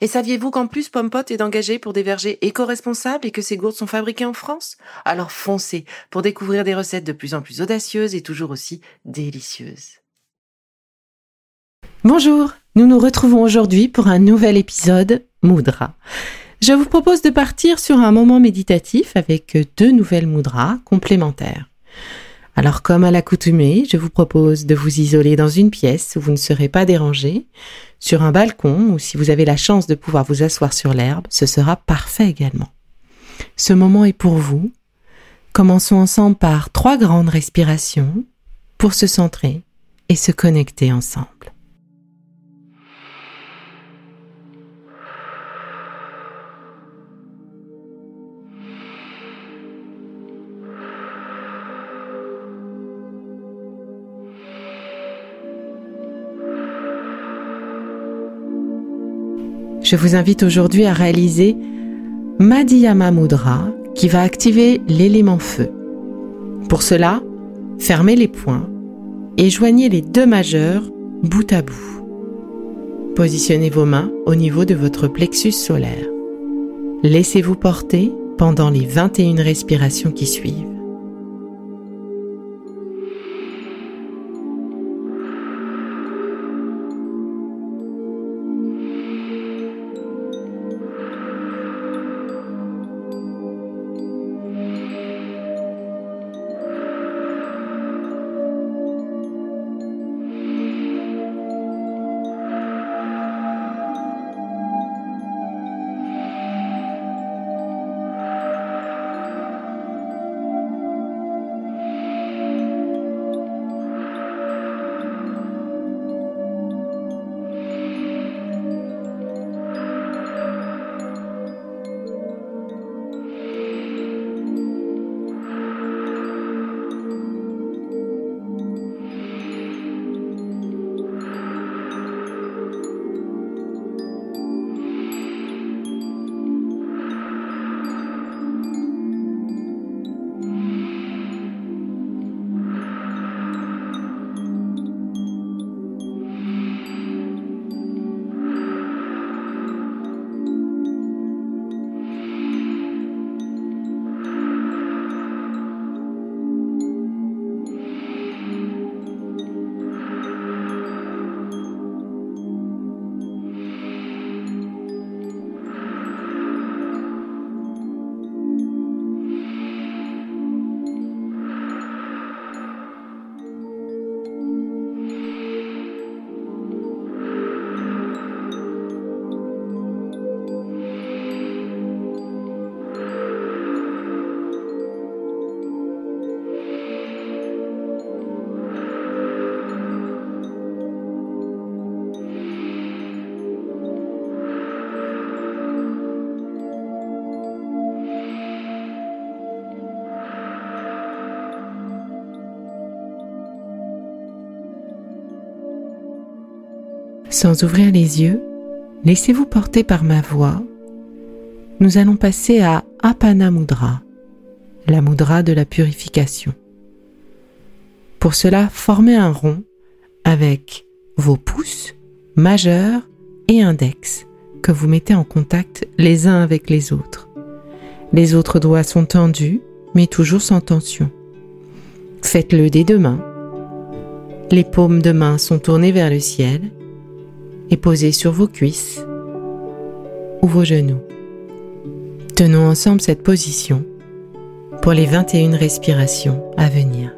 Et saviez-vous qu'en plus Pompot est engagé pour des vergers éco-responsables et que ces gourdes sont fabriquées en France? Alors foncez pour découvrir des recettes de plus en plus audacieuses et toujours aussi délicieuses. Bonjour, nous nous retrouvons aujourd'hui pour un nouvel épisode Moudra. Je vous propose de partir sur un moment méditatif avec deux nouvelles moudras complémentaires. Alors comme à l'accoutumée, je vous propose de vous isoler dans une pièce où vous ne serez pas dérangé, sur un balcon ou si vous avez la chance de pouvoir vous asseoir sur l'herbe, ce sera parfait également. Ce moment est pour vous. Commençons ensemble par trois grandes respirations pour se centrer et se connecter ensemble. Je vous invite aujourd'hui à réaliser Madhyama Mudra qui va activer l'élément feu. Pour cela, fermez les poings et joignez les deux majeurs bout à bout. Positionnez vos mains au niveau de votre plexus solaire. Laissez-vous porter pendant les 21 respirations qui suivent. Sans ouvrir les yeux, laissez-vous porter par ma voix. Nous allons passer à Apana Mudra, la mudra de la purification. Pour cela, formez un rond avec vos pouces majeurs et index que vous mettez en contact les uns avec les autres. Les autres doigts sont tendus, mais toujours sans tension. Faites-le des deux mains. Les paumes de main sont tournées vers le ciel et posez sur vos cuisses ou vos genoux. Tenons ensemble cette position pour les 21 respirations à venir.